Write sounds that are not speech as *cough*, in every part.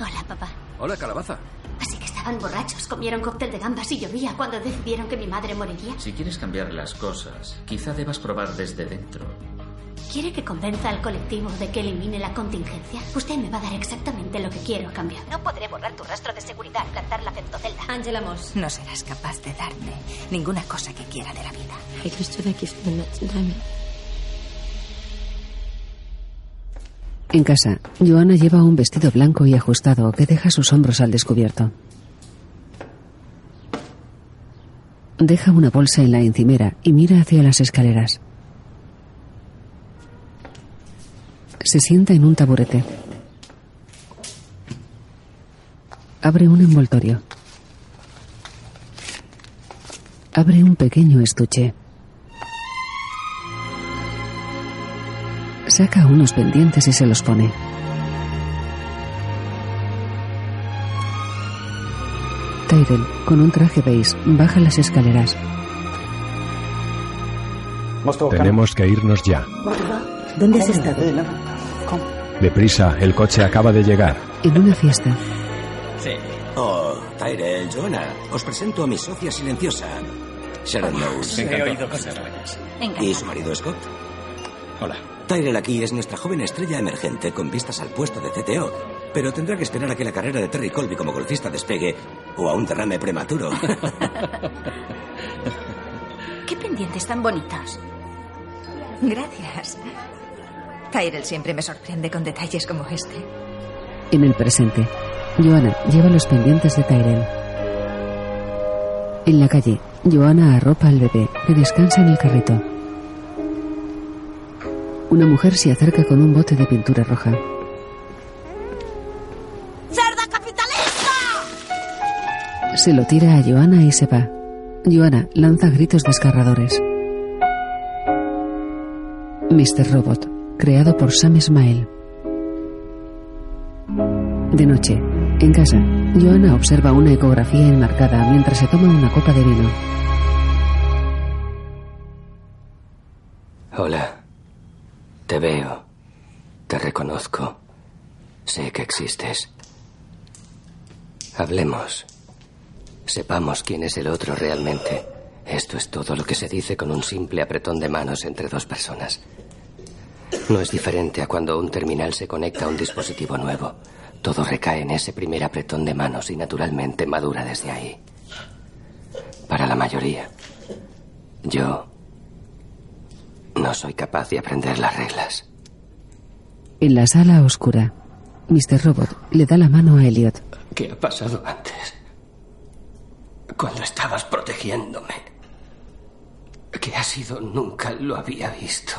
Hola, papá. Hola, calabaza. Así que estaban borrachos, comieron cóctel de gambas y llovía cuando decidieron que mi madre moriría. Si quieres cambiar las cosas, quizá debas probar desde dentro. ¿Quiere que convenza al colectivo de que elimine la contingencia? Usted me va a dar exactamente lo que quiero a cambio. No podré borrar tu rastro de seguridad al plantar la femtocelda. Angela Moss. No serás capaz de darme ninguna cosa que quiera de la vida. En casa, Joana lleva un vestido blanco y ajustado que deja sus hombros al descubierto. Deja una bolsa en la encimera y mira hacia las escaleras. Se sienta en un taburete. Abre un envoltorio. Abre un pequeño estuche. Saca unos pendientes y se los pone. Tyrell, con un traje beige, baja las escaleras. Tenemos que irnos ya. ¿Dónde has estado? Deprisa, el coche acaba de llegar. En una fiesta. Sí. Oh, Tyrell, Joanna, os presento a mi socia silenciosa, Sharon Knowles. He oído cosas raras. Y su marido Scott. Hola. Tyrell aquí es nuestra joven estrella emergente con vistas al puesto de CTO. Pero tendrá que esperar a que la carrera de Terry Colby como golfista despegue o a un derrame prematuro. *laughs* ¿Qué pendientes tan bonitos? Gracias. Tyrell siempre me sorprende con detalles como este. En el presente, Joana lleva los pendientes de Tyrell. En la calle, Joana arropa al bebé que descansa en el carrito. Una mujer se acerca con un bote de pintura roja. ¡Cerda capitalista! Se lo tira a Joana y se va. Joana lanza gritos desgarradores. Mr. Robot, creado por Sam Ismael. De noche, en casa, Joana observa una ecografía enmarcada mientras se toma una copa de vino. Te veo. Te reconozco. Sé que existes. Hablemos. Sepamos quién es el otro realmente. Esto es todo lo que se dice con un simple apretón de manos entre dos personas. No es diferente a cuando un terminal se conecta a un dispositivo nuevo. Todo recae en ese primer apretón de manos y naturalmente madura desde ahí. Para la mayoría, yo no soy capaz de aprender las reglas. En la sala oscura, Mr. Robot le da la mano a Elliot. ¿Qué ha pasado antes? Cuando estabas protegiéndome. ¿Qué ha sido? Nunca lo había visto.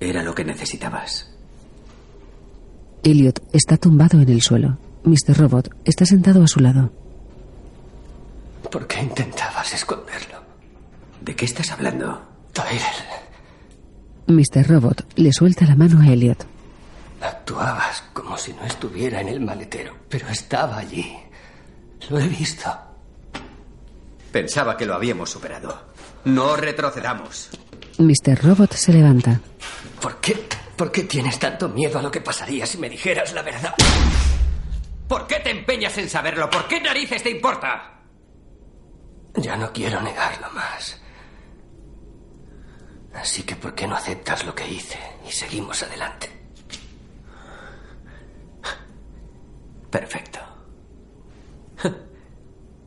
Era lo que necesitabas. Elliot está tumbado en el suelo. Mr. Robot está sentado a su lado. ¿Por qué intentabas esconderlo? ¿De qué estás hablando? Tyrell, Mr. Robot le suelta la mano a Elliot. actuabas como si no estuviera en el maletero, pero estaba allí. Lo he visto. Pensaba que lo habíamos superado. No retrocedamos. Mr. Robot se levanta. ¿Por qué? ¿Por qué tienes tanto miedo a lo que pasaría si me dijeras la verdad? ¿Por qué te empeñas en saberlo? ¿Por qué narices te importa? Ya no quiero negarlo más. Así que ¿por qué no aceptas lo que hice y seguimos adelante? Perfecto.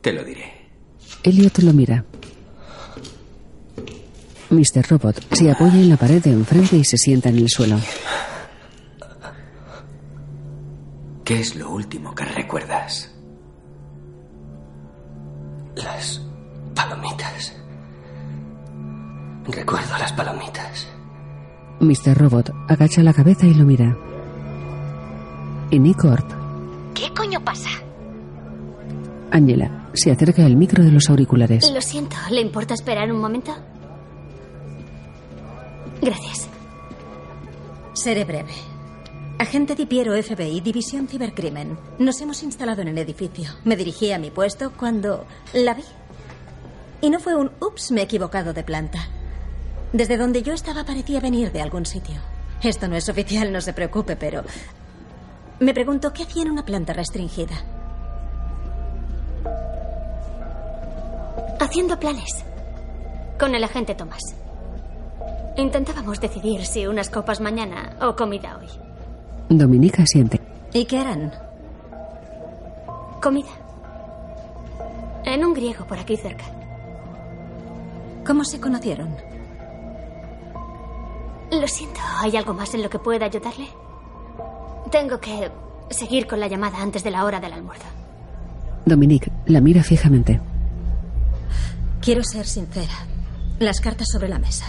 Te lo diré. Elliot lo mira. Mr. Robot se apoya en la pared de enfrente y se sienta en el suelo. ¿Qué es lo último que recuerdas? Las palomitas. Recuerdo las palomitas. Mr. Robot agacha la cabeza y lo mira. En E-Corp, ¿Qué coño pasa? Angela se acerca al micro de los auriculares. Lo siento, ¿le importa esperar un momento? Gracias. Seré breve. Agente Di Piero, FBI, División Cibercrimen. Nos hemos instalado en el edificio. Me dirigí a mi puesto cuando la vi. Y no fue un ups, me he equivocado de planta. Desde donde yo estaba parecía venir de algún sitio. Esto no es oficial, no se preocupe, pero Me pregunto, ¿qué hacía en una planta restringida? Haciendo planes. Con el agente Tomás. Intentábamos decidir si unas copas mañana o comida hoy. Dominica asiente. ¿Y qué harán? Comida. En un griego por aquí cerca. ¿Cómo se conocieron? Lo siento, ¿hay algo más en lo que pueda ayudarle? Tengo que seguir con la llamada antes de la hora del almuerzo. Dominique la mira fijamente. Quiero ser sincera. Las cartas sobre la mesa.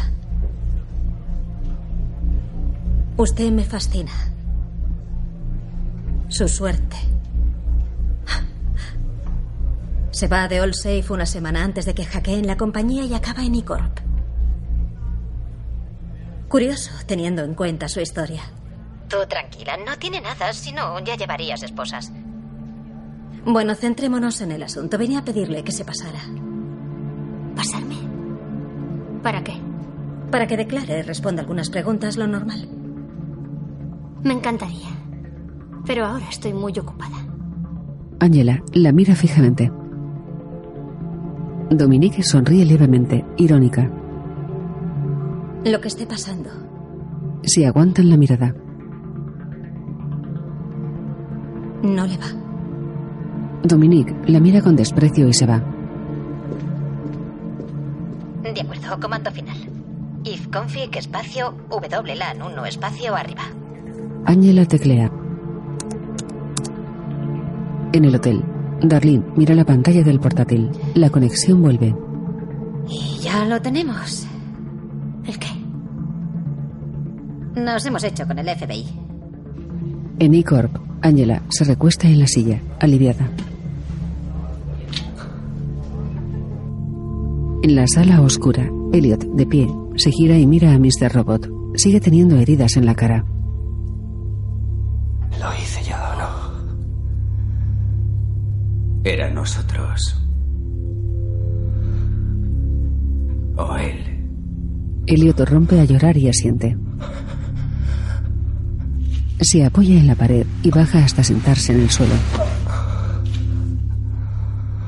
Usted me fascina. Su suerte. Se va de All Safe una semana antes de que hackeen la compañía y acaba en E-Corp. Curioso, teniendo en cuenta su historia. Tú tranquila, no tiene nada, si no, ya llevarías esposas. Bueno, centrémonos en el asunto. Venía a pedirle que se pasara. ¿Pasarme? ¿Para qué? Para que declare, responda algunas preguntas, lo normal. Me encantaría. Pero ahora estoy muy ocupada. Angela la mira fijamente. Dominique sonríe levemente, irónica. Lo que esté pasando. Se aguantan la mirada. No le va. Dominique la mira con desprecio y se va. De acuerdo, comando final. If config espacio WLAN 1 espacio arriba. Angela teclea. En el hotel, Darlene mira la pantalla del portátil. La conexión vuelve. Y ya lo tenemos. Nos hemos hecho con el FBI. En E-Corp, Angela se recuesta en la silla, aliviada. En la sala oscura, Elliot, de pie, se gira y mira a Mr. Robot. Sigue teniendo heridas en la cara. Lo hice yo, ¿no? Era nosotros. O él. Elliot rompe a llorar y asiente. Se apoya en la pared y baja hasta sentarse en el suelo.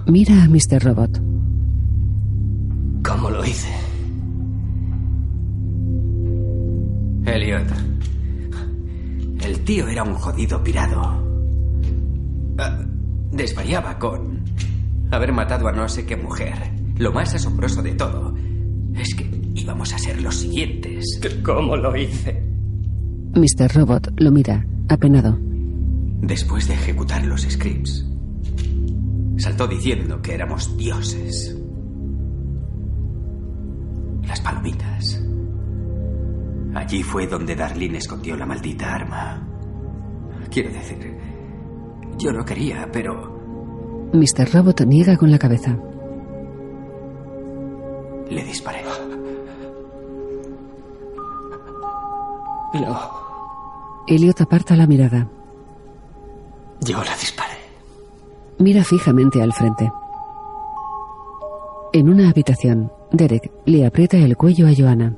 Mira a Mr. Robot. ¿Cómo lo hice? Elliot. El tío era un jodido pirado. Ah, Desvariaba con haber matado a no sé qué mujer. Lo más asombroso de todo es que íbamos a ser los siguientes. ¿Cómo lo hice? Mr. Robot lo mira, apenado. Después de ejecutar los scripts, saltó diciendo que éramos dioses. Las palomitas. Allí fue donde Darlene escondió la maldita arma. Quiero decir, yo no quería, pero Mr. Robot niega con la cabeza. le disparé. No, Elliot aparta la mirada. yo la disparé. Mira fijamente al frente. En una habitación, Derek le aprieta el cuello a Joanna.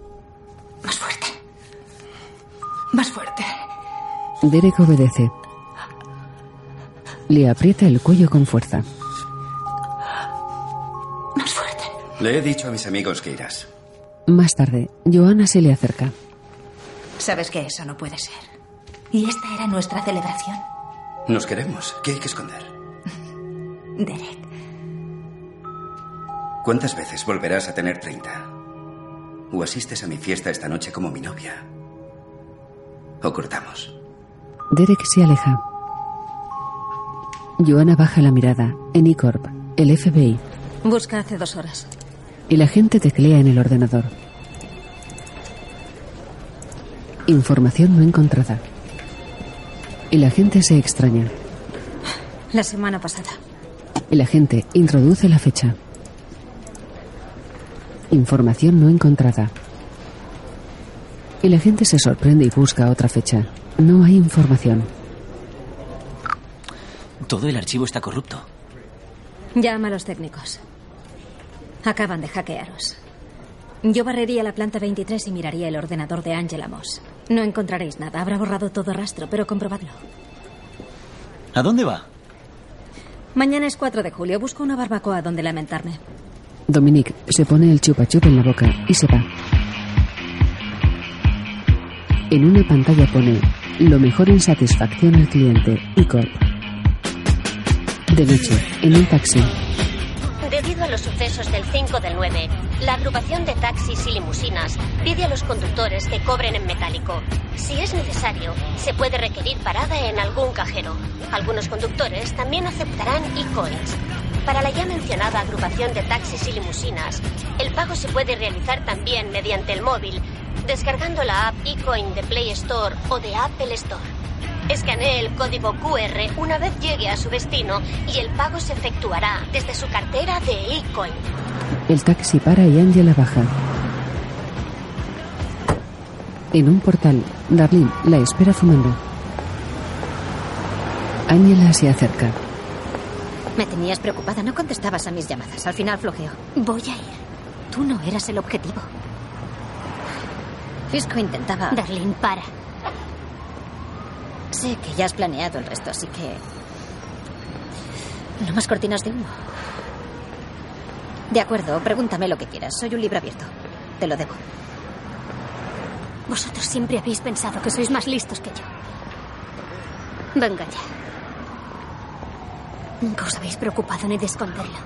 Más fuerte. Más fuerte. Derek obedece. Le aprieta el cuello con fuerza. Más fuerte. Le he dicho a mis amigos que irás. Más tarde, Joanna se le acerca. Sabes que eso no puede ser. Y esta era nuestra celebración. Nos queremos. ¿Qué hay que esconder? *laughs* Derek, ¿Cuántas veces volverás a tener 30? ¿O asistes a mi fiesta esta noche como mi novia? ¿O cortamos? Derek se aleja. Joanna baja la mirada. En E-Corp, el FBI. Busca hace dos horas. El agente teclea en el ordenador. Información no encontrada. El agente se extraña. La semana pasada. El agente introduce la fecha. Información no encontrada. El agente se sorprende y busca otra fecha. No hay información. Todo el archivo está corrupto. Llama a los técnicos. Acaban de hackearos. Yo barrería la planta 23 y miraría el ordenador de Angela Moss. No encontraréis nada. Habrá borrado todo rastro, pero comprobadlo. ¿A dónde va? Mañana es 4 de julio. Busco una barbacoa donde lamentarme. Dominique se pone el chupa chup en la boca y se va. En una pantalla pone lo mejor en satisfacción al cliente y Corp. De noche, en un taxi, los sucesos del 5 del 9, la agrupación de taxis y limusinas pide a los conductores que cobren en metálico. Si es necesario, se puede requerir parada en algún cajero. Algunos conductores también aceptarán e-coins. Para la ya mencionada agrupación de taxis y limusinas, el pago se puede realizar también mediante el móvil, descargando la app eCoin de Play Store o de Apple Store. Escanee el código QR una vez llegue a su destino y el pago se efectuará desde su cartera de eCoin. el taxi para y Angela baja. En un portal, Darlene la espera fumando. Angela se acerca. Me tenías preocupada, no contestabas a mis llamadas. Al final flojeo. Voy a ir. Tú no eras el objetivo. Fisco intentaba. Darlene, para. Sé que ya has planeado el resto, así que. No más cortinas de humo. De acuerdo, pregúntame lo que quieras. Soy un libro abierto. Te lo debo. Vosotros siempre habéis pensado que sois más listos que yo. Venga ya. Nunca os habéis preocupado ni de esconderlo.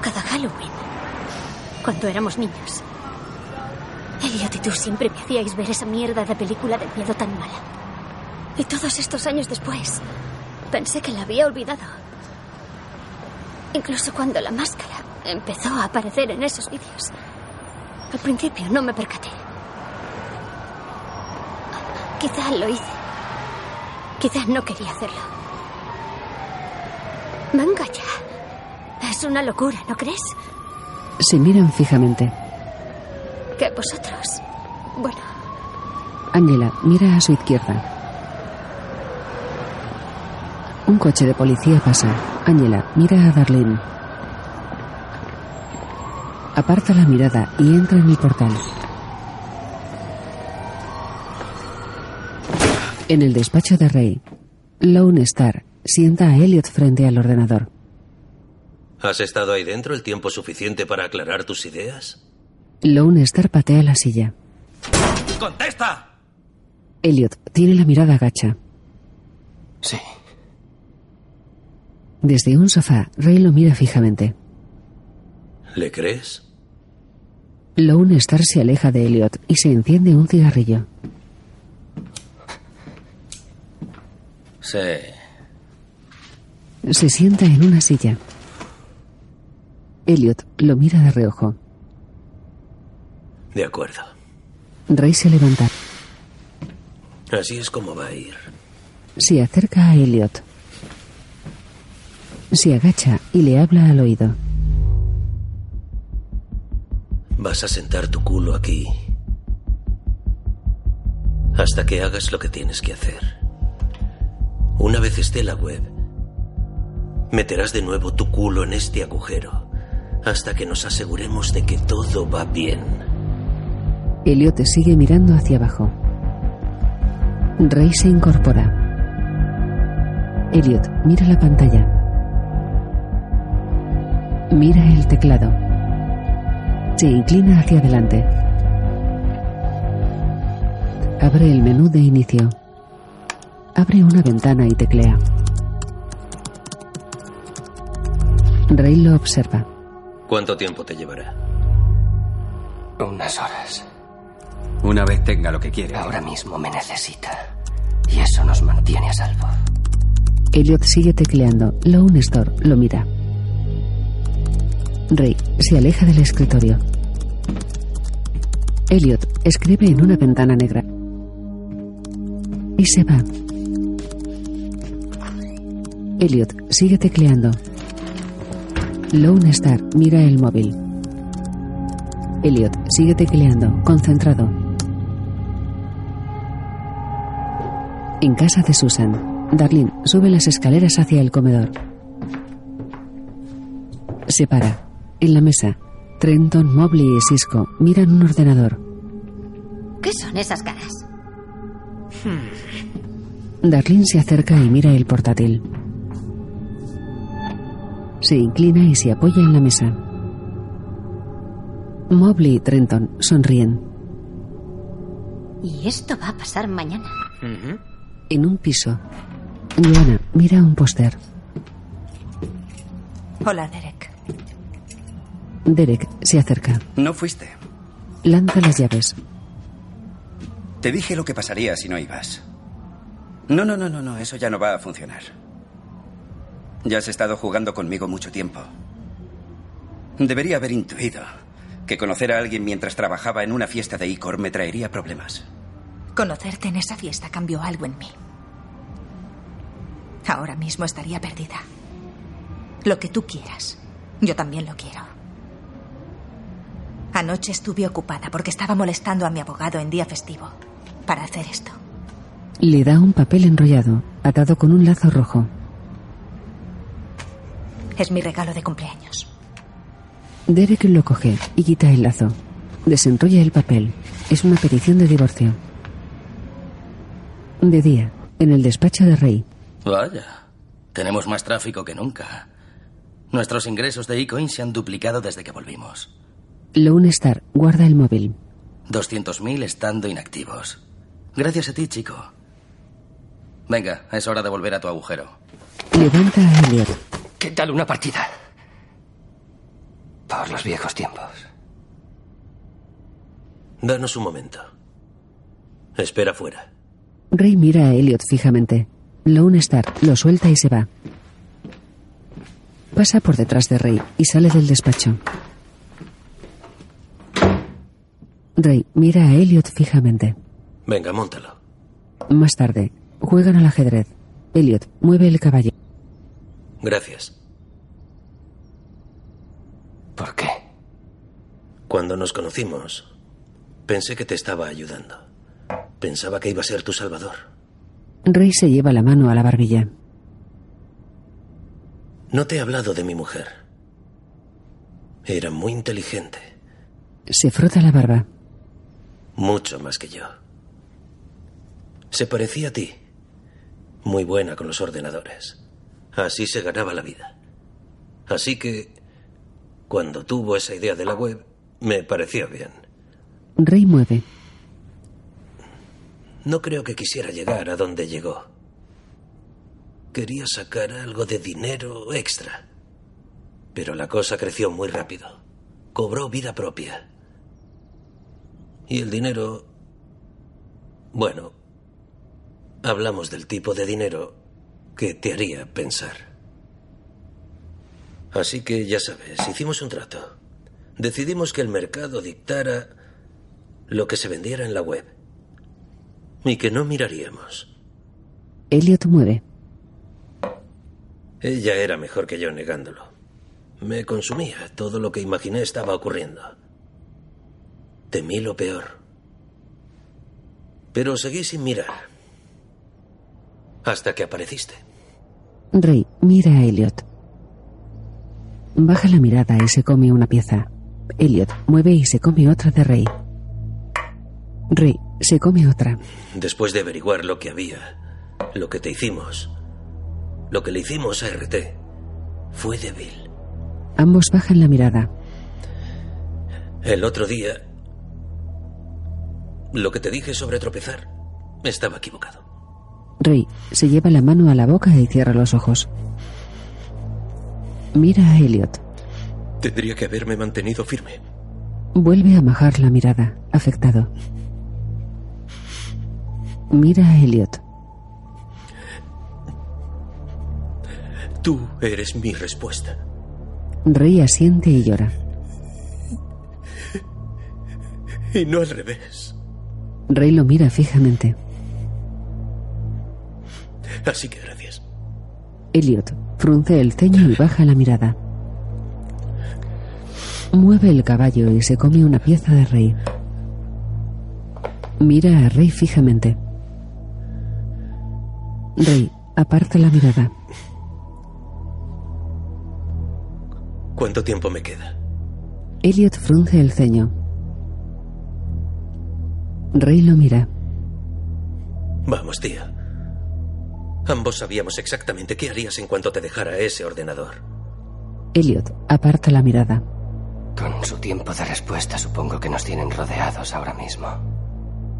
Cada Halloween, cuando éramos niños, Elliot y tú siempre me hacíais ver esa mierda de película de miedo tan mala. Y todos estos años después, pensé que la había olvidado. Incluso cuando la máscara empezó a aparecer en esos vídeos. Al principio no me percaté. Quizá lo hice. Quizá no quería hacerlo. Venga ya. Es una locura, ¿no crees? Se miran fijamente. Que vosotros. Bueno, Angela mira a su izquierda. Un coche de policía pasa. Angela mira a Darlene. Aparta la mirada y entra en el portal. En el despacho de Rey, Lone Star sienta a Elliot frente al ordenador. ¿Has estado ahí dentro el tiempo suficiente para aclarar tus ideas? Lone Star patea la silla. ¡Contesta! Elliot tiene la mirada gacha. Sí. Desde un sofá, Ray lo mira fijamente. ¿Le crees? Lone Star se aleja de Elliot y se enciende un cigarrillo. Sí. Se sienta en una silla. Elliot lo mira de reojo. De acuerdo. Ray se levanta. Así es como va a ir. Se acerca a Elliot. Se agacha y le habla al oído. Vas a sentar tu culo aquí. Hasta que hagas lo que tienes que hacer. Una vez esté la web, meterás de nuevo tu culo en este agujero hasta que nos aseguremos de que todo va bien. Elliot sigue mirando hacia abajo. Ray se incorpora. Elliot mira la pantalla. Mira el teclado. Se inclina hacia adelante. Abre el menú de inicio. Abre una ventana y teclea. Ray lo observa. ¿Cuánto tiempo te llevará? Unas horas. Una vez tenga lo que quiere. Ahora mismo me necesita. Y eso nos mantiene a salvo. Elliot sigue tecleando. Lone Store lo mira. Ray se aleja del escritorio. Elliot escribe en una ventana negra. Y se va. Elliot sigue tecleando. Lone Star mira el móvil. Elliot sigue tecleando, concentrado. En casa de Susan, Darlene sube las escaleras hacia el comedor. Se para. En la mesa, Trenton, Mobley y Cisco miran un ordenador. ¿qué son esas caras? Darlene se acerca y mira el portátil. Se inclina y se apoya en la mesa. Mobley y Trenton sonríen. Y esto va a pasar mañana. En un piso, Joanna mira un póster. Hola, Derek. Derek se acerca. No fuiste. Lanza las llaves. Te dije lo que pasaría si no ibas. No, no, no, no, no, eso ya no va a funcionar. Ya has estado jugando conmigo mucho tiempo. Debería haber intuido que conocer a alguien mientras trabajaba en una fiesta de Icor me traería problemas. Conocerte en esa fiesta cambió algo en mí. Ahora mismo estaría perdida. Lo que tú quieras. Yo también lo quiero. Anoche estuve ocupada porque estaba molestando a mi abogado en día festivo para hacer esto. Le da un papel enrollado, atado con un lazo rojo. Es mi regalo de cumpleaños. Derek lo coge y quita el lazo. Desenrolla el papel. Es una petición de divorcio. De día, en el despacho de Rey. Vaya, tenemos más tráfico que nunca. Nuestros ingresos de eCoin se han duplicado desde que volvimos. Lone Star guarda el móvil. 200.000 estando inactivos. Gracias a ti, chico. Venga, es hora de volver a tu agujero. Levanta a Elliot. ¿Qué tal una partida? Por los viejos tiempos. Danos un momento. Espera fuera. Rey mira a Elliot fijamente. Lone Star lo suelta y se va. Pasa por detrás de Rey y sale del despacho. Rey mira a Elliot fijamente. Venga, móntalo. Más tarde, juegan al ajedrez. Elliot mueve el caballo. Gracias. ¿Por qué? Cuando nos conocimos, pensé que te estaba ayudando. Pensaba que iba a ser tu salvador. Rey se lleva la mano a la barbilla. No te he hablado de mi mujer. Era muy inteligente. Se frota la barba. Mucho más que yo. Se parecía a ti. Muy buena con los ordenadores. Así se ganaba la vida. Así que, cuando tuvo esa idea de la web, me pareció bien. Rey mueve. No creo que quisiera llegar a donde llegó. Quería sacar algo de dinero extra. Pero la cosa creció muy rápido. Cobró vida propia. Y el dinero... Bueno, hablamos del tipo de dinero que te haría pensar. Así que ya sabes, hicimos un trato. Decidimos que el mercado dictara lo que se vendiera en la web. Y que no miraríamos. Elliot muere. Ella era mejor que yo negándolo. Me consumía. Todo lo que imaginé estaba ocurriendo. Temí lo peor. Pero seguí sin mirar. Hasta que apareciste. Rey mira a Elliot. Baja la mirada y se come una pieza. Elliot mueve y se come otra de Rey. Rey se come otra. Después de averiguar lo que había, lo que te hicimos, lo que le hicimos a RT, fue débil. Ambos bajan la mirada. El otro día, lo que te dije sobre tropezar, estaba equivocado. Rey se lleva la mano a la boca y cierra los ojos. Mira a Elliot. Tendría que haberme mantenido firme. Vuelve a majar la mirada, afectado. Mira a Elliot. Tú eres mi respuesta. Rey asiente y llora. Y no al revés. Rey lo mira fijamente. Así que gracias. Elliot frunce el ceño y baja la mirada. Mueve el caballo y se come una pieza de Rey. Mira a Rey fijamente. Rey aparta la mirada. ¿Cuánto tiempo me queda? Elliot frunce el ceño. Rey lo mira. Vamos, tía. Ambos sabíamos exactamente qué harías en cuanto te dejara ese ordenador. Elliot aparta la mirada. Con su tiempo de respuesta supongo que nos tienen rodeados ahora mismo.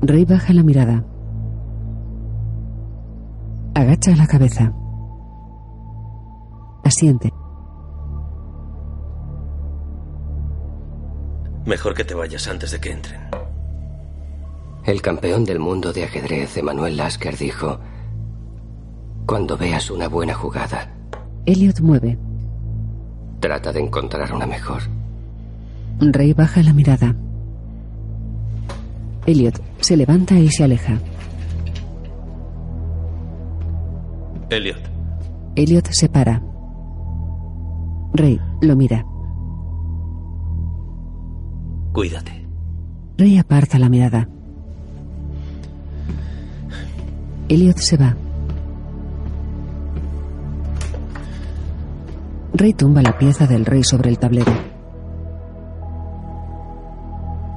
Rey baja la mirada. Agacha la cabeza. Asiente. Mejor que te vayas antes de que entren. El campeón del mundo de ajedrez, Emanuel Lasker, dijo, cuando veas una buena jugada, Elliot mueve. trata de encontrar una mejor. Rey baja la mirada. Elliot se levanta y se aleja. Elliot, Elliot se para. Rey lo mira. cuídate. Rey aparta la mirada. Elliot se va. Rey tumba la pieza del rey sobre el tablero.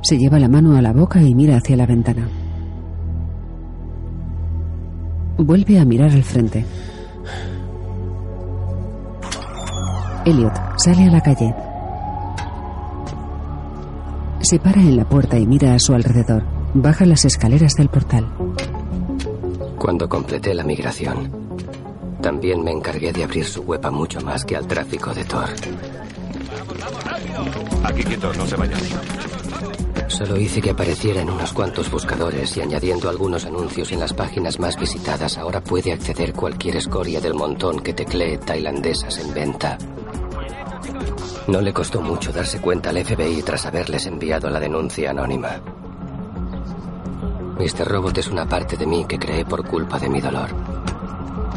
Se lleva la mano a la boca y mira hacia la ventana. Vuelve a mirar al frente. Elliot sale a la calle. Se para en la puerta y mira a su alrededor. Baja las escaleras del portal. Cuando completé la migración, también me encargué de abrir su web a mucho más que al tráfico de Tor. Aquí quieto, no se vayan. Solo hice que apareciera en unos cuantos buscadores y añadiendo algunos anuncios en las páginas más visitadas, ahora puede acceder cualquier escoria del montón que teclee tailandesas en venta. No le costó mucho darse cuenta al FBI tras haberles enviado la denuncia anónima. Mr. Robot es una parte de mí que creé por culpa de mi dolor.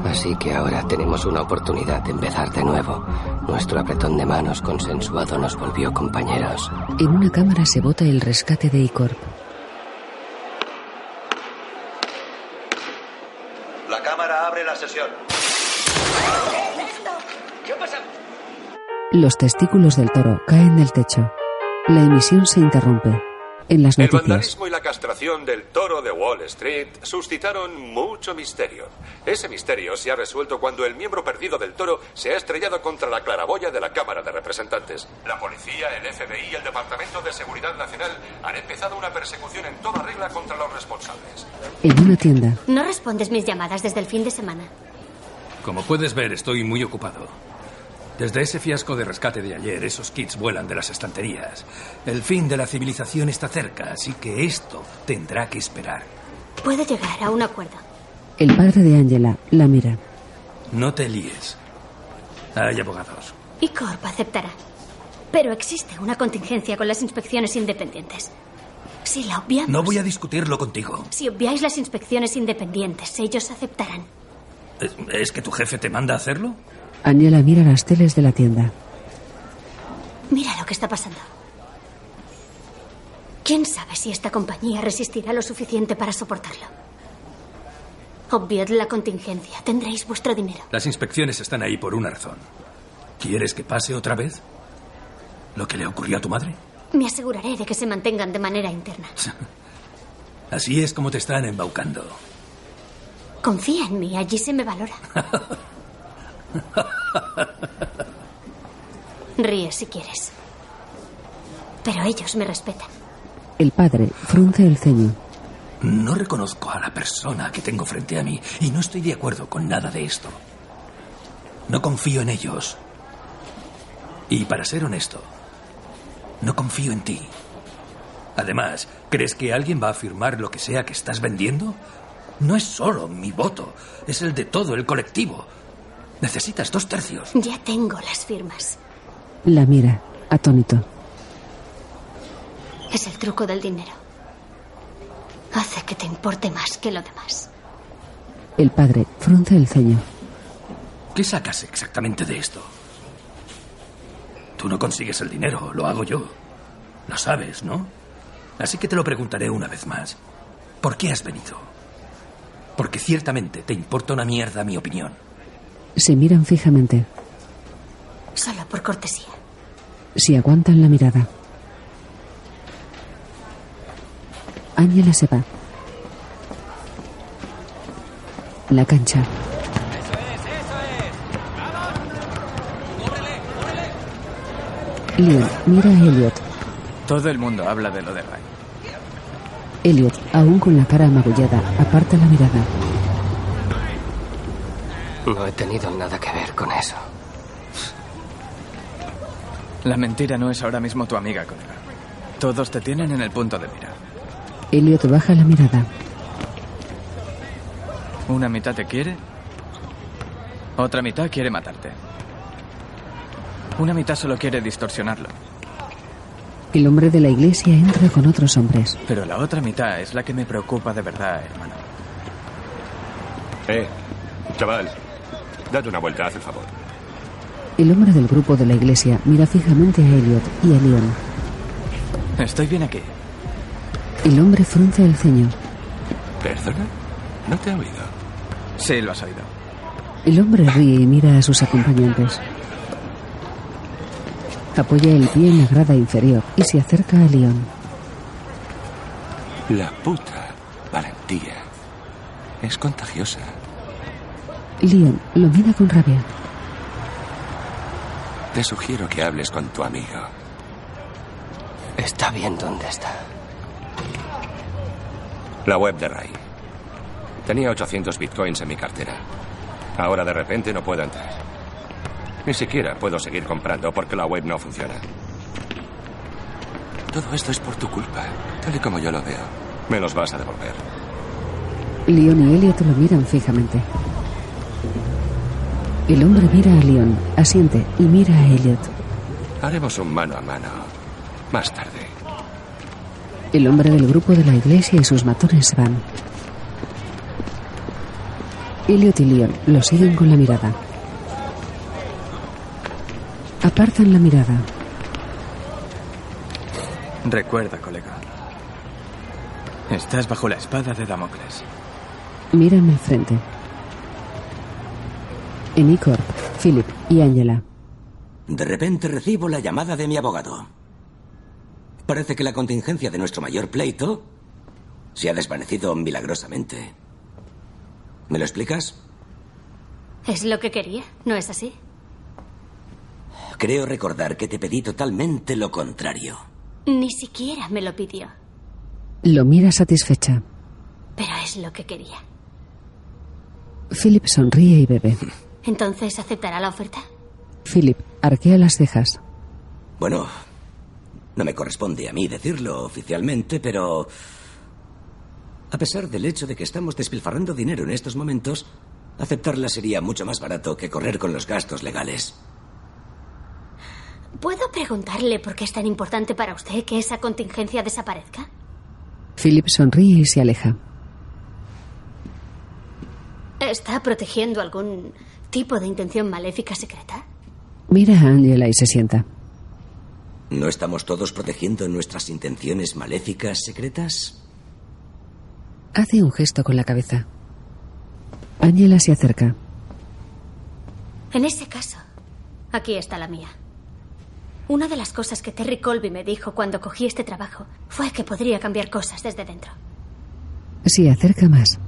Así que ahora tenemos una oportunidad de empezar de nuevo. Nuestro apretón de manos consensuado nos volvió compañeros. En una cámara se vota el rescate de Icorp. La cámara abre la sesión. ¿Qué pasa? Los testículos del toro caen del techo. La emisión se interrumpe. En las El vandalismo y la castración del toro de Wall Street suscitaron mucho misterio. Ese misterio se ha resuelto cuando el miembro perdido del toro se ha estrellado contra la claraboya de la Cámara de Representantes. La policía, el FBI y el Departamento de Seguridad Nacional han empezado una persecución en toda regla contra los responsables. en una tienda, No respondes mis llamadas desde el fin de semana. Como puedes ver, estoy muy ocupado. Desde ese fiasco de rescate de ayer, esos kits vuelan de las estanterías. El fin de la civilización está cerca, así que esto tendrá que esperar. Puedo llegar a un acuerdo. el padre de Angela la mira. No te líes. Hay abogados. Y Corp aceptará. Pero existe una contingencia con las inspecciones independientes. Si la obviamos. No voy a discutirlo contigo. Si obviáis las inspecciones independientes, ellos aceptarán. ¿Es- ¿Es que tu jefe te manda a hacerlo? Angela mira las teles de la tienda. Mira lo que está pasando. ¿Quién sabe si esta compañía resistirá lo suficiente para soportarlo? Obviad la contingencia. Tendréis vuestro dinero. Las inspecciones están ahí por una razón. ¿Quieres que pase otra vez? ¿Lo que le ocurrió a tu madre? Me aseguraré de que se mantengan de manera interna. *laughs* Así es como te están embaucando. Confía en mí, allí se me valora. *laughs* Ríe si quieres. Pero ellos me respetan. El padre frunce el ceño. No reconozco a la persona que tengo frente a mí y no estoy de acuerdo con nada de esto. No confío en ellos. Y para ser honesto, no confío en ti. Además, ¿crees que alguien va a firmar lo que sea que estás vendiendo? No es solo mi voto, es el de todo el colectivo. Necesitas dos tercios. Ya tengo las firmas. La mira, atónito. Es el truco del dinero. Hace que te importe más que lo demás. El padre frunce el ceño. ¿Qué sacas exactamente de esto? Tú no consigues el dinero, lo hago yo. Lo sabes, ¿no? Así que te lo preguntaré una vez más. ¿Por qué has venido? Porque ciertamente te importa una mierda mi opinión. Se miran fijamente. Solo por cortesía. Si aguantan la mirada. Ángela se va. La cancha. ¡Eso es! ¡Eso es! ¡Múrele! ¡Múrele! Leon mira a Elliot. Todo el mundo habla de lo de Ray. Elliot, aún con la cara amabullada, aparta la mirada. No he tenido nada que ver con eso. La mentira no es ahora mismo tu amiga, colega. Todos te tienen en el punto de mira. Elliot baja la mirada. Una mitad te quiere, otra mitad quiere matarte. Una mitad solo quiere distorsionarlo, El hombre de la iglesia entra con otros hombres. pero la otra mitad es la que me preocupa de verdad, hermano. Eh, chaval, date una vuelta, haz el favor. El hombre del grupo de la iglesia mira fijamente a Elliot y a Leon. Estoy bien aquí. El hombre frunce el ceño. ¿Perdona? No te he oído. Sí, lo has oído. El hombre ríe y mira a sus acompañantes. Apoya el pie en la grada inferior y se acerca a Leon. La puta valentía. Es contagiosa. Leon lo mira con rabia. Te sugiero que hables con tu amigo. Está bien donde está. La web de Ray. Tenía 800 bitcoins en mi cartera. Ahora de repente no puedo entrar. Ni siquiera puedo seguir comprando porque la web no funciona. Todo esto es por tu culpa, tal y como yo lo veo. Me los vas a devolver. Leon y Elliot lo miran fijamente. El hombre mira a Leon, asiente y mira a Elliot. Haremos un mano a mano. Más tarde. El hombre del grupo de la iglesia y sus matones se van. Elliot y Leon lo siguen con la mirada. Apartan la mirada. Recuerda, colega. Estás bajo la espada de Damocles. Miran al frente. En Icor, Philip y Angela. De repente recibo la llamada de mi abogado. Parece que la contingencia de nuestro mayor pleito se ha desvanecido milagrosamente. ¿Me lo explicas? Es lo que quería, ¿no es así? Creo recordar que te pedí totalmente lo contrario. Ni siquiera me lo pidió, Lo mira satisfecha. pero es lo que quería. Philip sonríe y bebe. Entonces, ¿aceptará la oferta? Philip arquea las cejas. Bueno, no me corresponde a mí decirlo oficialmente, pero... A pesar del hecho de que estamos despilfarrando dinero en estos momentos, aceptarla sería mucho más barato que correr con los gastos legales. ¿Puedo preguntarle por qué es tan importante para usted que esa contingencia desaparezca? Philip sonríe y se aleja. ¿Está protegiendo algún tipo de intención maléfica secreta? Mira a Angela y se sienta. ¿No estamos todos protegiendo nuestras intenciones maléficas secretas? Hace un gesto con la cabeza. Angela se acerca. En ese caso, aquí está la mía. Una de las cosas que Terry Colby me dijo cuando cogí este trabajo fue que podría cambiar cosas desde dentro. Se acerca más.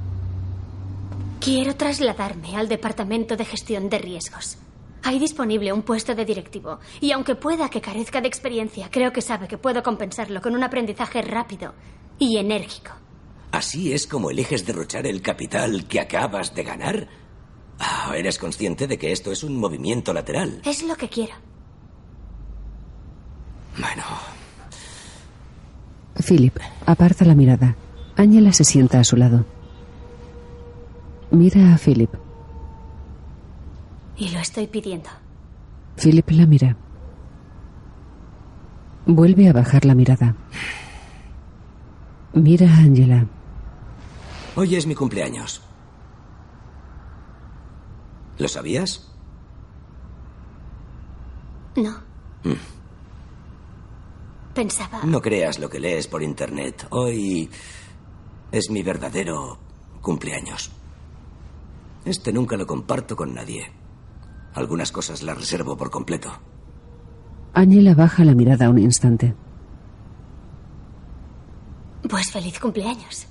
Quiero trasladarme al Departamento de Gestión de Riesgos. Hay disponible un puesto de directivo y aunque pueda que carezca de experiencia, creo que sabe que puedo compensarlo con un aprendizaje rápido y enérgico. ¿Así es como eliges derrochar el capital que acabas de ganar? Ah, ¿Eres consciente de que esto es un movimiento lateral? Es lo que quiero. Bueno, Philip aparta la mirada. Angela se sienta a su lado. Mira a Philip. Y lo estoy pidiendo. Philip la mira. Vuelve a bajar la mirada. Mira a Angela. hoy es mi cumpleaños. ¿Lo sabías? No, Mm. pensaba. No creas lo que lees por internet. Hoy es mi verdadero cumpleaños. Este nunca lo comparto con nadie. Algunas cosas las reservo por completo. Angela baja la mirada un instante. Pues feliz cumpleaños.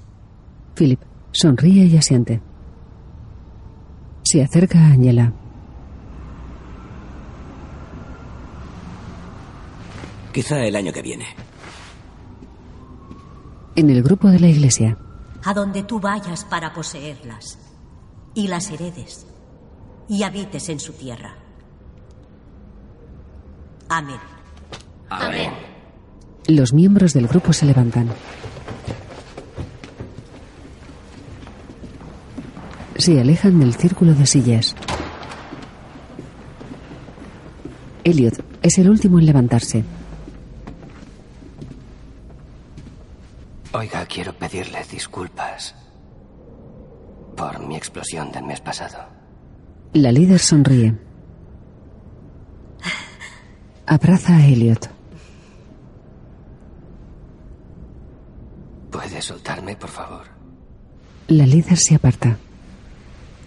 Philip sonríe y asiente. Se acerca a Angela. Quizá el año que viene. En el grupo de la iglesia, A donde tú vayas para poseerlas y las heredes y habites en su tierra. Amén. Amén. los miembros del grupo se levantan. Se alejan del círculo de sillas. Elliot es el último en levantarse. Oiga, quiero pedirle disculpas por mi explosión del mes pasado. La líder sonríe. Abraza a Elliot. ¿Puede soltarme, por favor? La líder se aparta.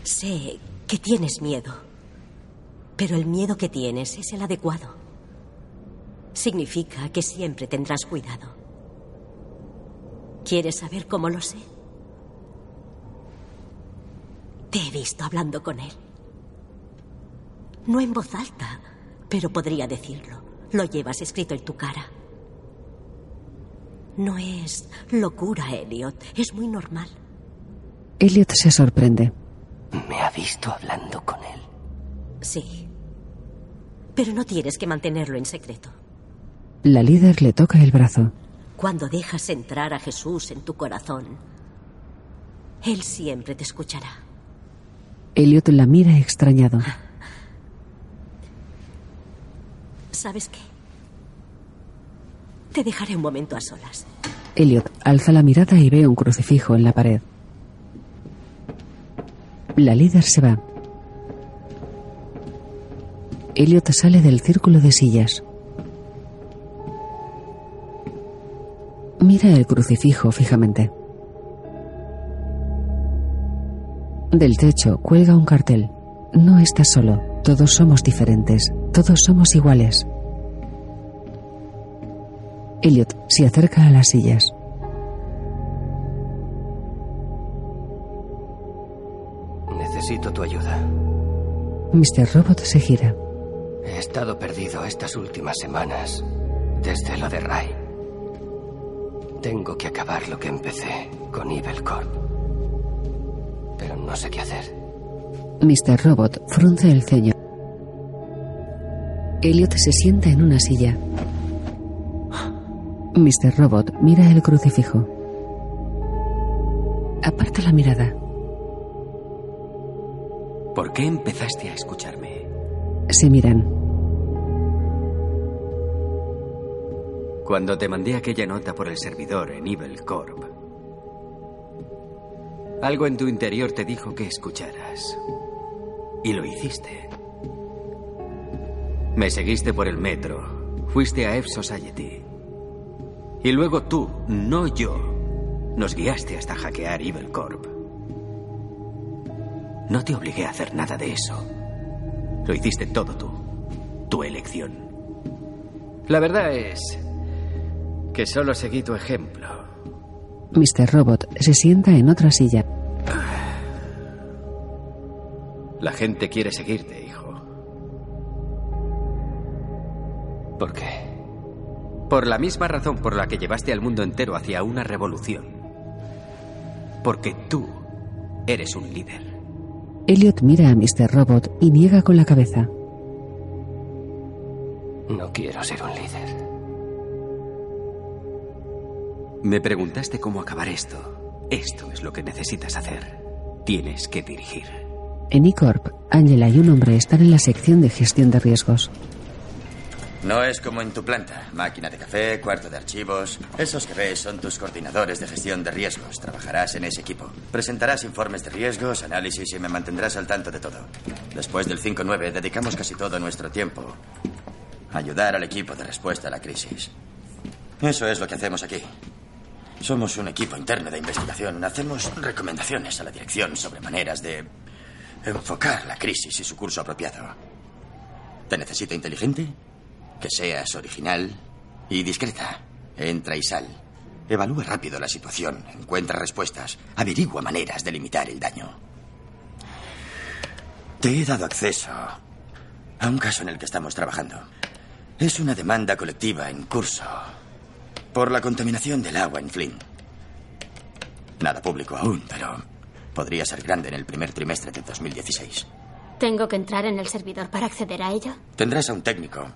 Sé que tienes miedo, pero el miedo que tienes es el adecuado. Significa que siempre tendrás cuidado. ¿Quieres saber cómo lo sé? Te he visto hablando con él. No en voz alta, pero podría decirlo. Lo llevas escrito en tu cara. No es locura, Elliot. Es muy normal. Elliot se sorprende. ¿Me ha visto hablando con él? Sí. Pero no tienes que mantenerlo en secreto. La líder le toca el brazo. Cuando dejas entrar a Jesús en tu corazón, Él siempre te escuchará. Elliot la mira extrañado. ¿Sabes qué? Te dejaré un momento a solas. Elliot alza la mirada y ve un crucifijo en la pared. La líder se va. Elliot sale del círculo de sillas. Mira el crucifijo fijamente. Del techo cuelga un cartel. No estás solo. Todos somos diferentes. Todos somos iguales. Elliot se acerca a las sillas. Necesito tu ayuda. Mr. Robot se gira. He estado perdido estas últimas semanas, desde lo de Ray. Tengo que acabar lo que empecé con Evil Corp. No sé qué hacer. Mr. Robot frunce el ceño. Elliot se sienta en una silla. Mr. Robot mira el crucifijo. Aparta la mirada. ¿Por qué empezaste a escucharme? Se miran. Cuando te mandé aquella nota por el servidor en Evil Corp. Algo en tu interior te dijo que escucharas. Y lo hiciste. Me seguiste por el metro. Fuiste a F Society. Y luego tú, no yo, nos guiaste hasta hackear Evil Corp. No te obligué a hacer nada de eso. Lo hiciste todo tú. Tu elección. La verdad es que solo seguí tu ejemplo. Mr. Robot se sienta en otra silla. La gente quiere seguirte, hijo. ¿Por qué? Por la misma razón por la que llevaste al mundo entero hacia una revolución. Porque tú eres un líder. Elliot mira a Mr. Robot y niega con la cabeza. No quiero ser un líder. Me preguntaste cómo acabar esto. Esto es lo que necesitas hacer. Tienes que dirigir. En E-Corp, Angela y un hombre están en la sección de gestión de riesgos. No es como en tu planta. Máquina de café, cuarto de archivos. Esos que ves son tus coordinadores de gestión de riesgos. Trabajarás en ese equipo. Presentarás informes de riesgos, análisis y me mantendrás al tanto de todo. Después del 5-9 dedicamos casi todo nuestro tiempo a ayudar al equipo de respuesta a la crisis. Eso es lo que hacemos aquí. Somos un equipo interno de investigación. Hacemos recomendaciones a la dirección sobre maneras de enfocar la crisis y su curso apropiado. ¿Te necesito inteligente? Que seas original y discreta. Entra y sal. Evalúa rápido la situación, encuentra respuestas, averigua maneras de limitar el daño. Te he dado acceso a un caso en el que estamos trabajando. Es una demanda colectiva en curso por la contaminación del agua en Flint. Nada público aún, pero podría ser grande en el primer trimestre de 2016. ¿Tengo que entrar en el servidor para acceder a ello? Tendrás a un técnico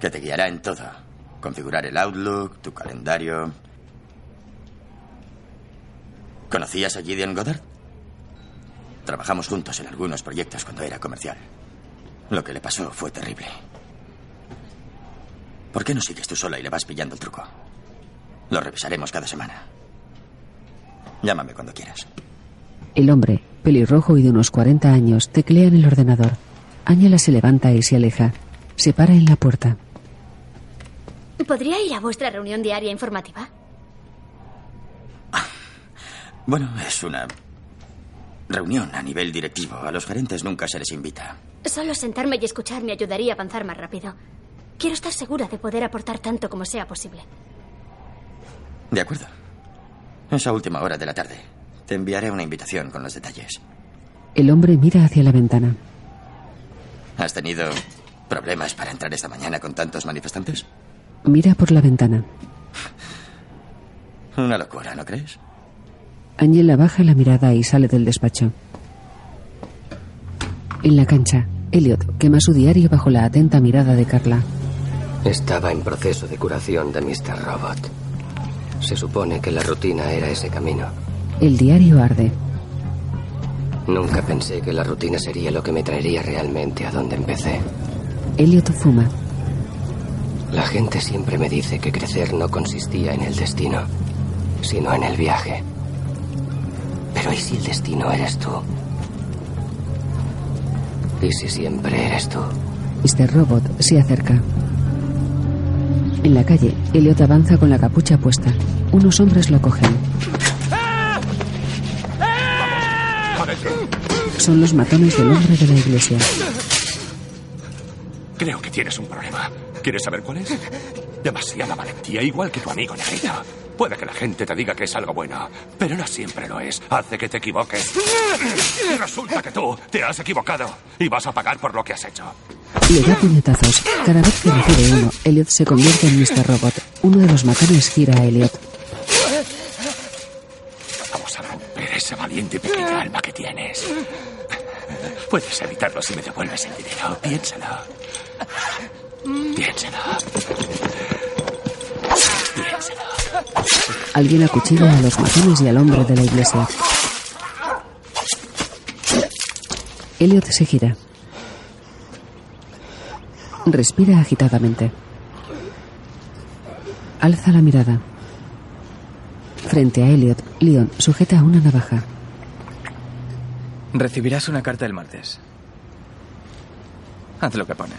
que te guiará en todo. Configurar el Outlook, tu calendario. ¿Conocías a Gideon Goddard? Trabajamos juntos en algunos proyectos cuando era comercial. Lo que le pasó fue terrible. ¿Por qué no sigues tú sola y le vas pillando el truco? Lo revisaremos cada semana. Llámame cuando quieras. El hombre, pelirrojo y de unos 40 años, teclea en el ordenador. Ángela se levanta y se aleja. Se para en la puerta. ¿Podría ir a vuestra reunión diaria informativa? Bueno, es una reunión a nivel directivo. A los gerentes nunca se les invita. Solo sentarme y escuchar me ayudaría a avanzar más rápido. Quiero estar segura de poder aportar tanto como sea posible. De acuerdo. Esa última hora de la tarde. Te enviaré una invitación con los detalles. El hombre mira hacia la ventana. ¿Has tenido problemas para entrar esta mañana con tantos manifestantes? Mira por la ventana. Una locura, ¿no crees? Angela baja la mirada y sale del despacho. En la cancha, Elliot quema su diario bajo la atenta mirada de Carla. Estaba en proceso de curación de Mr. Robot. Se supone que la rutina era ese camino. El diario arde. Nunca pensé que la rutina sería lo que me traería realmente a donde empecé. Elliot fuma. La gente siempre me dice que crecer no consistía en el destino, sino en el viaje. Pero ¿y si el destino eres tú? ¿Y si siempre eres tú? Mr. Robot se acerca. En la calle, Elliot avanza con la capucha puesta. Unos hombres lo cogen. Son los matones del hombre de la iglesia. Creo que tienes un problema. ¿Quieres saber cuál es? Demasiada valentía, igual que tu amigo Negrito. Puede que la gente te diga que es algo bueno, pero no siempre lo es. Hace que te equivoques. Resulta que tú te has equivocado y vas a pagar por lo que has hecho. Le da puñetazos. Cada vez que recibe uno, Elliot se convierte en Mr. Robot. Uno de los matones gira a Elliot. Vamos a romper esa valiente pequeña alma que tienes. Puedes evitarlo si me devuelves el dinero. Piénsalo. Piénsalo. Piénsalo. Alguien acuchilla a los matones y al hombre de la iglesia. Elliot se gira. Respira agitadamente. Alza la mirada. Frente a Elliot, Leon sujeta una navaja. Recibirás una carta el martes. Haz lo que pone.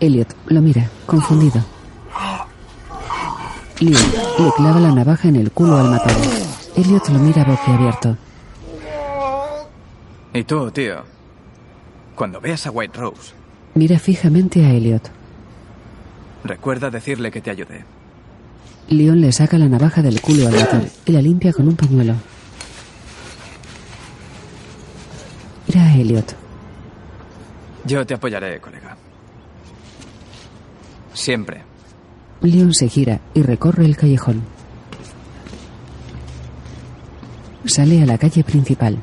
Elliot lo mira, confundido. Leon le clava la navaja en el culo al matado. Elliot lo mira boquiabierto. Y tú, tío, cuando veas a White Rose, Mira fijamente a Elliot. recuerda decirle que te ayudé. Leon le saca la navaja del culo al matón y la limpia con un pañuelo. Mira a Elliot. Yo te apoyaré, colega. Siempre. Leon se gira y recorre el callejón. Sale a la calle principal.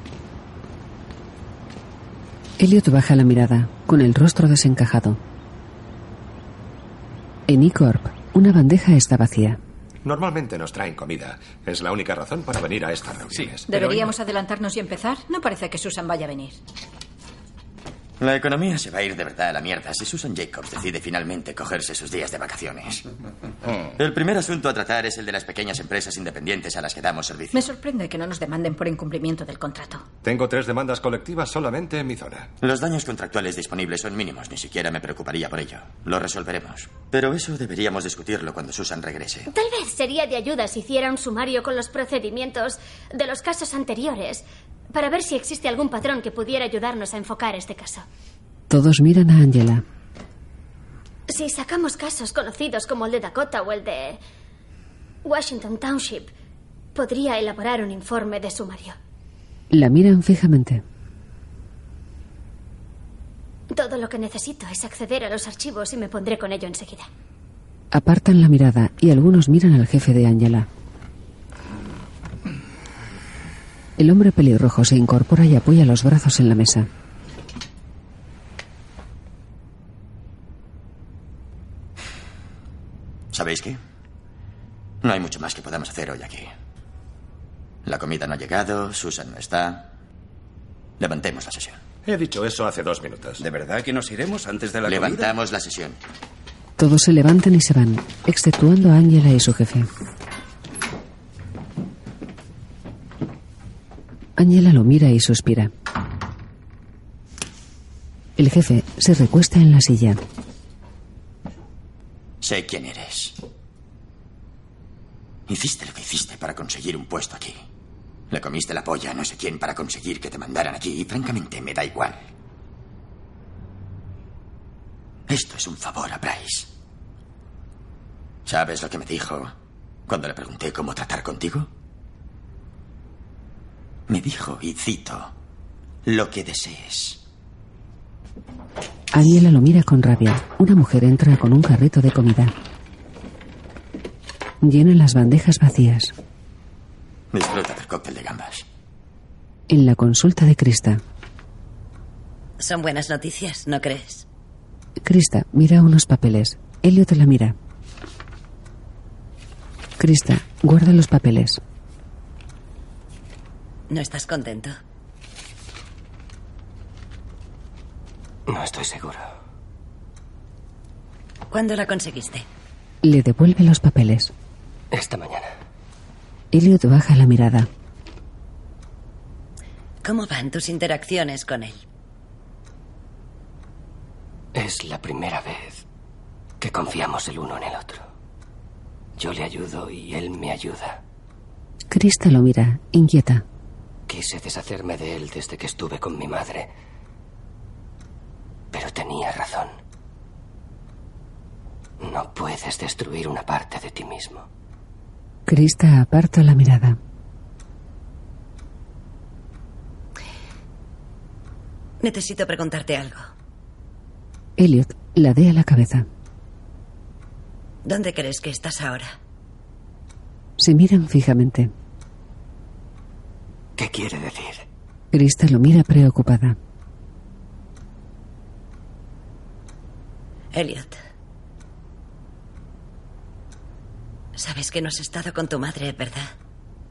Elliot baja la mirada, con el rostro desencajado. En E-Corp, una bandeja está vacía. Normalmente nos traen comida. Es la única razón para venir a estas reuniones. ¿Deberíamos adelantarnos y empezar? No parece que Susan vaya a venir. La economía se va a ir de verdad a la mierda si Susan Jacobs decide finalmente cogerse sus días de vacaciones. *laughs* El primer asunto a tratar es el de las pequeñas empresas independientes a las que damos servicio. Me sorprende que no nos demanden por incumplimiento del contrato. Tengo tres demandas colectivas solamente en mi zona. Los daños contractuales disponibles son mínimos, ni siquiera me preocuparía por ello. Lo resolveremos. Pero eso deberíamos discutirlo cuando Susan regrese. Tal vez sería de ayuda si hiciera un sumario con los procedimientos de los casos anteriores para ver si existe algún patrón que pudiera ayudarnos a enfocar este caso. Todos miran a Angela. Si sacamos casos conocidos como el de Dakota o el de Washington Township, podría elaborar un informe de sumario. La miran fijamente. Todo lo que necesito es acceder a los archivos y me pondré con ello enseguida. Apartan la mirada y algunos miran al jefe de Angela. El hombre pelirrojo se incorpora y apoya los brazos en la mesa. ¿Sabéis qué? No hay mucho más que podamos hacer hoy aquí. La comida no ha llegado, Susan no está. Levantemos la sesión. He dicho eso hace dos minutos. ¿De verdad que nos iremos antes de la comida? Levantamos la sesión. Todos se levantan y se van, exceptuando a Angela y su jefe. Angela lo mira y suspira. El jefe se recuesta en la silla. Sé quién eres. Hiciste lo que hiciste para conseguir un puesto aquí. Le comiste la polla a no sé quién para conseguir que te mandaran aquí y francamente me da igual. Esto es un favor a Bryce. ¿Sabes lo que me dijo cuando le pregunté cómo tratar contigo? Me dijo, y cito, lo que desees. Angela lo mira con rabia. Una mujer entra con un carrito de comida. Llena las bandejas vacías. Disfruta del cóctel de gambas. En la consulta de Krista, Son buenas noticias, ¿no crees? Krista mira unos papeles. Elliot la mira. Krista guarda los papeles. ¿No estás contento? No estoy seguro. ¿Cuándo la conseguiste? Le devuelve los papeles. Esta mañana. Elliot baja la mirada. ¿Cómo van tus interacciones con él? Es la primera vez que confiamos el uno en el otro. Yo le ayudo y él me ayuda. Krista lo mira, inquieta. Quise deshacerme de él desde que estuve con mi madre. Pero tenía razón. No puedes destruir una parte de ti mismo. Krista aparta la mirada. Necesito preguntarte algo. Elliot ladea la cabeza. ¿Dónde crees que estás ahora? Se miran fijamente. ¿Qué quiere decir? Krista lo mira preocupada. Elliot. Sabes que no has estado con tu madre, ¿verdad?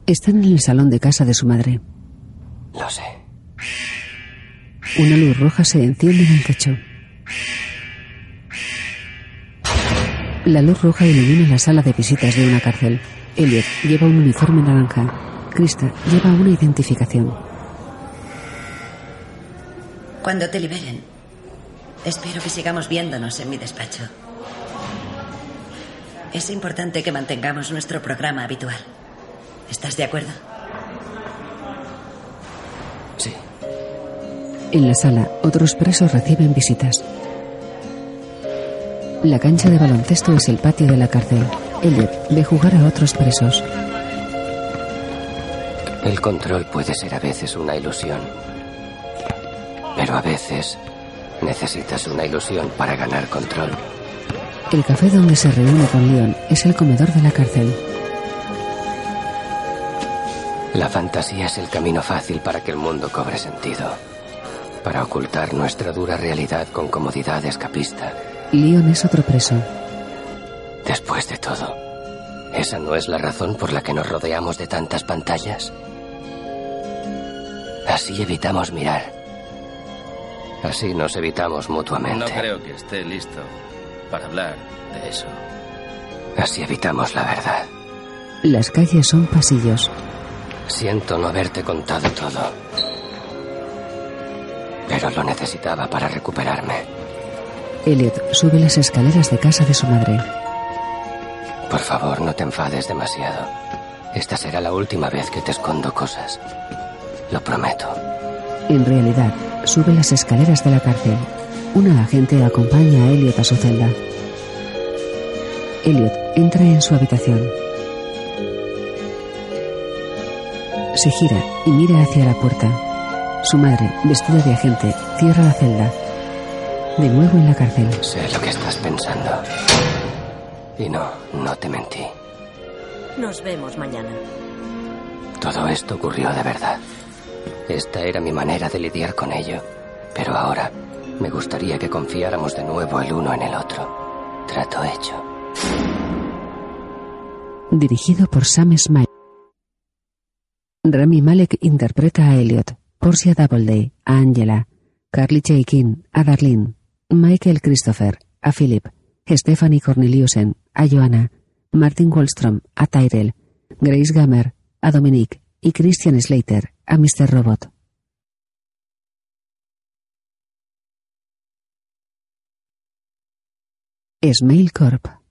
Están en el salón de casa de su madre. Lo sé. Una luz roja se enciende en el techo. La luz roja ilumina la sala de visitas de una cárcel. Elliot lleva un uniforme naranja. Krista lleva una identificación. Cuando te liberen, espero que sigamos viéndonos en mi despacho. Es importante que mantengamos nuestro programa habitual. ¿Estás de acuerdo? Sí. En la sala, otros presos reciben visitas. La cancha de baloncesto es el patio de la cárcel. Elliot ve jugar a otros presos. El control puede ser a veces una ilusión. Pero a veces necesitas una ilusión para ganar control. El café donde se reúne con Leon es el comedor de la cárcel. La fantasía es el camino fácil para que el mundo cobre sentido. Para ocultar nuestra dura realidad con comodidad escapista. Leon es otro preso. Después de todo, ¿esa no es la razón por la que nos rodeamos de tantas pantallas? Así evitamos mirar. Así nos evitamos mutuamente. No creo que esté listo para hablar de eso. Así evitamos la verdad. Las calles son pasillos. Siento no haberte contado todo. Pero lo necesitaba para recuperarme. Elliot sube las escaleras de casa de su madre. Por favor, no te enfades demasiado. Esta será la última vez que te escondo cosas. Lo prometo. En realidad, sube las escaleras de la cárcel. Una agente acompaña a Elliot a su celda. Elliot entra en su habitación. Se gira y mira hacia la puerta. Su madre, vestida de agente, cierra la celda. De nuevo en la cárcel. Sé lo que estás pensando. Y no, no te mentí. Nos vemos mañana. Todo esto ocurrió de verdad. Esta era mi manera de lidiar con ello. Pero ahora me gustaría que confiáramos de nuevo el uno en el otro. Trato hecho. Dirigido por Sam Smile. Rami Malek interpreta a Elliot, Portia Doubleday, a Angela, Carly Chaikin, a Darlene, Michael Christopher, a Philip, Stephanie Corneliusen, a Joanna, Martin Wallstrom, a Tyrell, Grace Gammer, a Dominique y Christian Slater, a Mr. Robot. Smile Corp.